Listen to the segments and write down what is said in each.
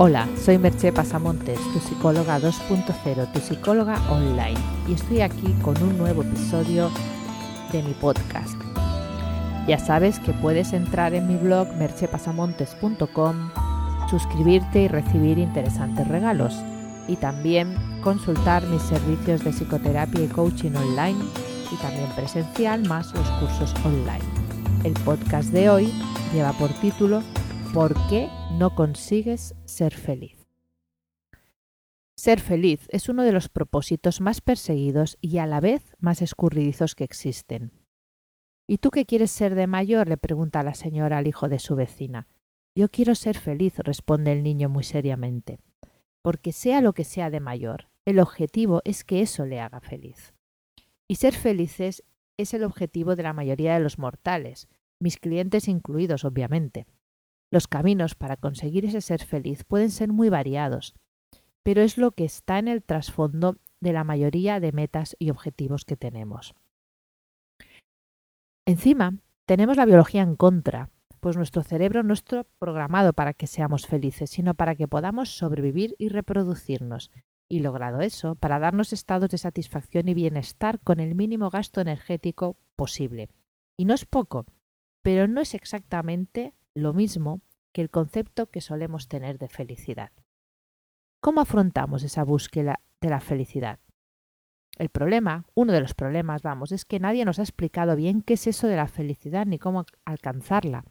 Hola, soy Merche Pasamontes, tu psicóloga 2.0, tu psicóloga online, y estoy aquí con un nuevo episodio de mi podcast. Ya sabes que puedes entrar en mi blog merchepasamontes.com, suscribirte y recibir interesantes regalos, y también consultar mis servicios de psicoterapia y coaching online y también presencial más los cursos online. El podcast de hoy lleva por título ¿Por qué no consigues ser feliz? Ser feliz es uno de los propósitos más perseguidos y a la vez más escurridizos que existen. ¿Y tú qué quieres ser de mayor? le pregunta la señora al hijo de su vecina. Yo quiero ser feliz, responde el niño muy seriamente. Porque sea lo que sea de mayor, el objetivo es que eso le haga feliz. Y ser felices es el objetivo de la mayoría de los mortales, mis clientes incluidos, obviamente. Los caminos para conseguir ese ser feliz pueden ser muy variados, pero es lo que está en el trasfondo de la mayoría de metas y objetivos que tenemos. Encima, tenemos la biología en contra, pues nuestro cerebro no está programado para que seamos felices, sino para que podamos sobrevivir y reproducirnos. Y logrado eso, para darnos estados de satisfacción y bienestar con el mínimo gasto energético posible. Y no es poco, pero no es exactamente lo mismo que el concepto que solemos tener de felicidad. ¿Cómo afrontamos esa búsqueda de la felicidad? El problema, uno de los problemas, vamos, es que nadie nos ha explicado bien qué es eso de la felicidad ni cómo alcanzarla.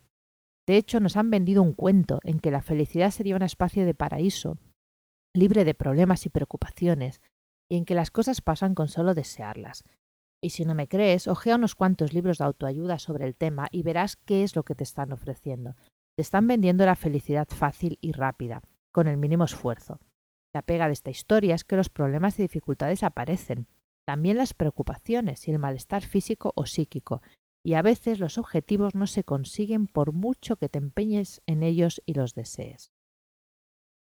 De hecho, nos han vendido un cuento en que la felicidad sería una especie de paraíso, libre de problemas y preocupaciones, y en que las cosas pasan con solo desearlas. Y si no me crees, ojea unos cuantos libros de autoayuda sobre el tema y verás qué es lo que te están ofreciendo. Te están vendiendo la felicidad fácil y rápida, con el mínimo esfuerzo. La pega de esta historia es que los problemas y dificultades aparecen, también las preocupaciones y el malestar físico o psíquico, y a veces los objetivos no se consiguen por mucho que te empeñes en ellos y los desees.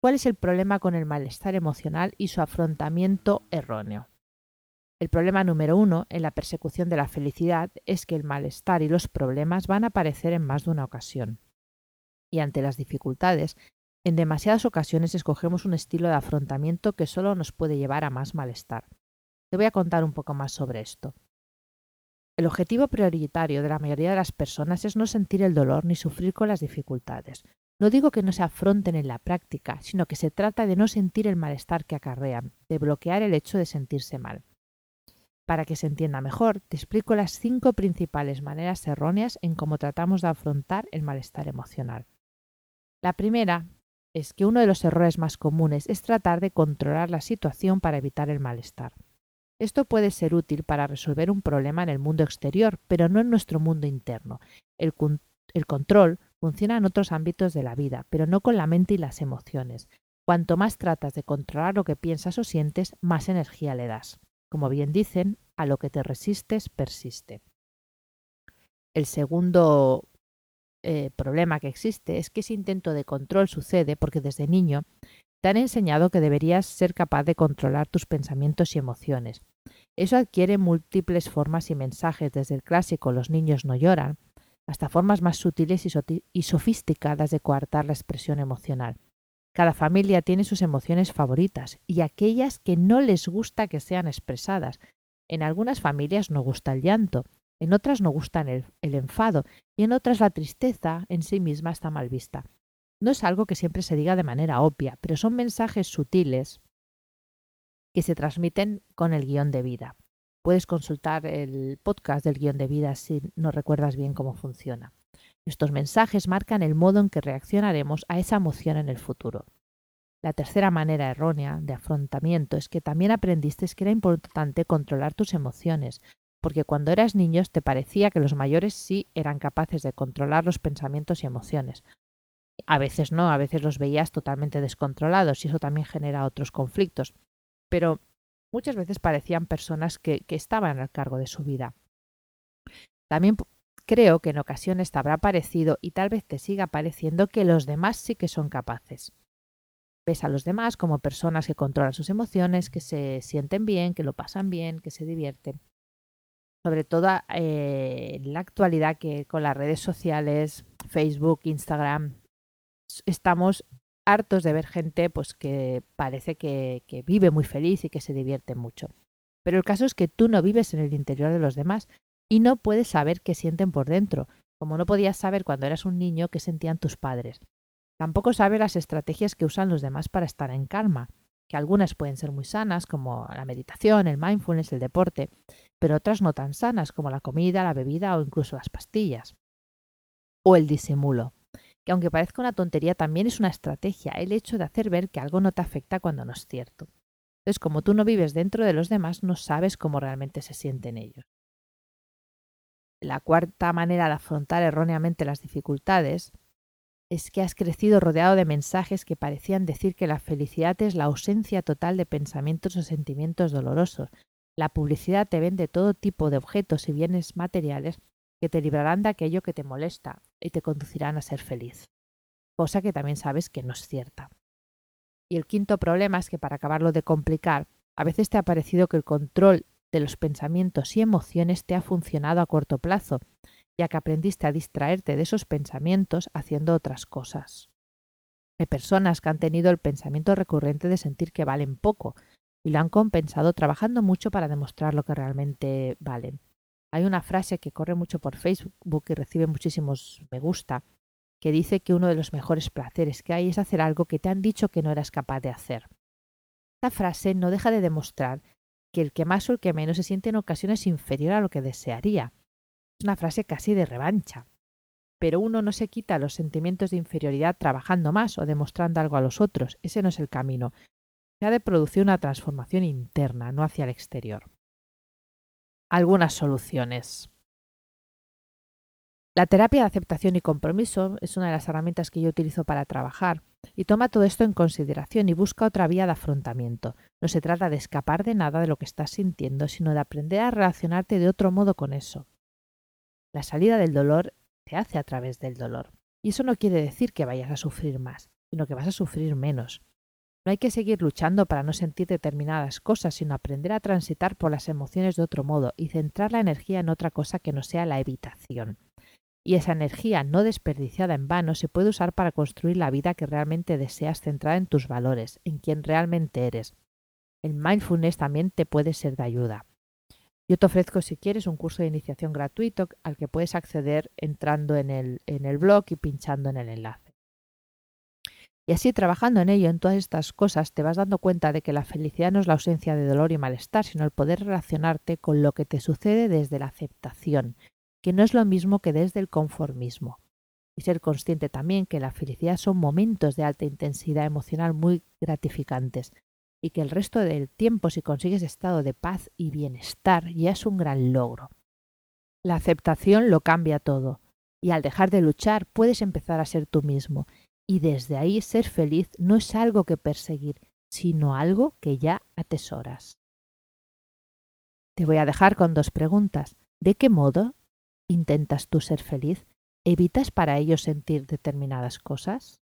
¿Cuál es el problema con el malestar emocional y su afrontamiento erróneo? El problema número uno en la persecución de la felicidad es que el malestar y los problemas van a aparecer en más de una ocasión. Y ante las dificultades, en demasiadas ocasiones escogemos un estilo de afrontamiento que solo nos puede llevar a más malestar. Te voy a contar un poco más sobre esto. El objetivo prioritario de la mayoría de las personas es no sentir el dolor ni sufrir con las dificultades. No digo que no se afronten en la práctica, sino que se trata de no sentir el malestar que acarrean, de bloquear el hecho de sentirse mal. Para que se entienda mejor, te explico las cinco principales maneras erróneas en cómo tratamos de afrontar el malestar emocional. La primera es que uno de los errores más comunes es tratar de controlar la situación para evitar el malestar. Esto puede ser útil para resolver un problema en el mundo exterior, pero no en nuestro mundo interno. El, el, control funciona en otros ámbitos de la vida, pero no con la mente y las emociones. Cuanto más tratas de controlar lo que piensas o sientes, más energía le das. Como bien dicen, a lo que te resistes persiste. El segundo eh, problema que existe es que ese intento de control sucede porque desde niño te han enseñado que deberías ser capaz de controlar tus pensamientos y emociones. Eso adquiere múltiples formas y mensajes, desde el clásico los niños no lloran, hasta formas más sutiles y sofisticadas de coartar la expresión emocional. Cada familia tiene sus emociones favoritas y aquellas que no les gusta que sean expresadas. En algunas familias no gusta el llanto, en otras no gusta el, el enfado y en otras la tristeza en sí misma está mal vista. No es algo que siempre se diga de manera obvia, pero son mensajes sutiles que se transmiten con el guion de vida. Puedes consultar el podcast del guion de vida si no recuerdas bien cómo funciona. Estos mensajes marcan el modo en que reaccionaremos a esa emoción en el futuro. La tercera manera errónea de afrontamiento es que también aprendiste que era importante controlar tus emociones, porque cuando eras niño te parecía que los mayores sí eran capaces de controlar los pensamientos y emociones. A veces no, a veces los veías totalmente descontrolados y eso también genera otros conflictos. Pero muchas veces parecían personas que, que estaban al cargo de su vida. También Creo que en ocasiones te habrá parecido y tal vez te siga pareciendo que los demás sí que son capaces. Ves a los demás como personas que controlan sus emociones, que se sienten bien, que lo pasan bien, que se divierten. Sobre todo eh, en la actualidad que con las redes sociales, Facebook, Instagram, estamos hartos de ver gente pues, que parece que, que vive muy feliz y que se divierte mucho. Pero el caso es que tú no vives en el interior de los demás y no puedes saber qué sienten por dentro, como no podías saber cuando eras un niño qué sentían tus padres. Tampoco sabes las estrategias que usan los demás para estar en calma, que algunas pueden ser muy sanas, como la meditación, el mindfulness, el deporte, pero otras no tan sanas, como la comida, la bebida o incluso las pastillas. O el disimulo, que aunque parezca una tontería, también es una estrategia, el hecho de hacer ver que algo no te afecta cuando no es cierto. Entonces, como tú no vives dentro de los demás, no sabes cómo realmente se sienten ellos. La cuarta manera de afrontar erróneamente las dificultades es que has crecido rodeado de mensajes que parecían decir que la felicidad es la ausencia total de pensamientos o sentimientos dolorosos. La publicidad te vende todo tipo de objetos y bienes materiales que te librarán de aquello que te molesta y te conducirán a ser feliz. Cosa que también sabes que no es cierta. Y el quinto problema es que para acabarlo de complicar, a veces te ha parecido que el control de los pensamientos y emociones te ha funcionado a corto plazo, ya que aprendiste a distraerte de esos pensamientos haciendo otras cosas. Hay personas que han tenido el pensamiento recurrente de sentir que valen poco y lo han compensado trabajando mucho para demostrar lo que realmente valen. Hay una frase que corre mucho por Facebook y recibe muchísimos me gusta, que dice que uno de los mejores placeres que hay es hacer algo que te han dicho que no eras capaz de hacer. Esta frase no deja de demostrar que el que más o el que menos se siente en ocasiones inferior a lo que desearía. Es una frase casi de revancha. Pero uno no se quita los sentimientos de inferioridad trabajando más o demostrando algo a los otros. Ese no es el camino. Se ha de producir una transformación interna, no hacia el exterior. Algunas soluciones. La terapia de aceptación y compromiso es una de las herramientas que yo utilizo para trabajar y toma todo esto en consideración y busca otra vía de afrontamiento. No se trata de escapar de nada de lo que estás sintiendo, sino de aprender a relacionarte de otro modo con eso. La salida del dolor se hace a través del dolor. Y eso no quiere decir que vayas a sufrir más, sino que vas a sufrir menos. No hay que seguir luchando para no sentir determinadas cosas, sino aprender a transitar por las emociones de otro modo y centrar la energía en otra cosa que no sea la evitación y esa energía no desperdiciada en vano se puede usar para construir la vida que realmente deseas centrada en tus valores, en quien realmente eres. El mindfulness también te puede ser de ayuda. Yo te ofrezco, si quieres, un curso de iniciación gratuito al que puedes acceder entrando en el, en el blog y pinchando en el enlace. Y así, trabajando en ello, en todas estas cosas, te vas dando cuenta de que la felicidad no es la ausencia de dolor y malestar, sino el poder relacionarte con lo que te sucede desde la aceptación, que no es lo mismo que desde el conformismo. Y ser consciente también que la felicidad son momentos de alta intensidad emocional muy gratificantes y que el resto del tiempo si consigues estado de paz y bienestar ya es un gran logro. La aceptación lo cambia todo y al dejar de luchar puedes empezar a ser tú mismo y desde ahí ser feliz no es algo que perseguir, sino algo que ya atesoras. Te voy a dejar con dos preguntas. ¿De qué modo intentas tú ser feliz? ¿Evitas para ello sentir determinadas cosas?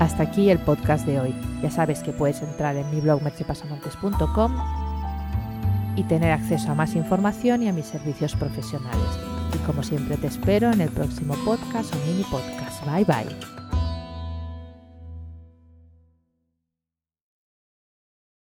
Hasta aquí el podcast de hoy. Ya sabes que puedes entrar en mi blog mercepasamontes.com y tener acceso a más información y a mis servicios profesionales. Y como siempre te espero en el próximo podcast o mini podcast. Bye bye.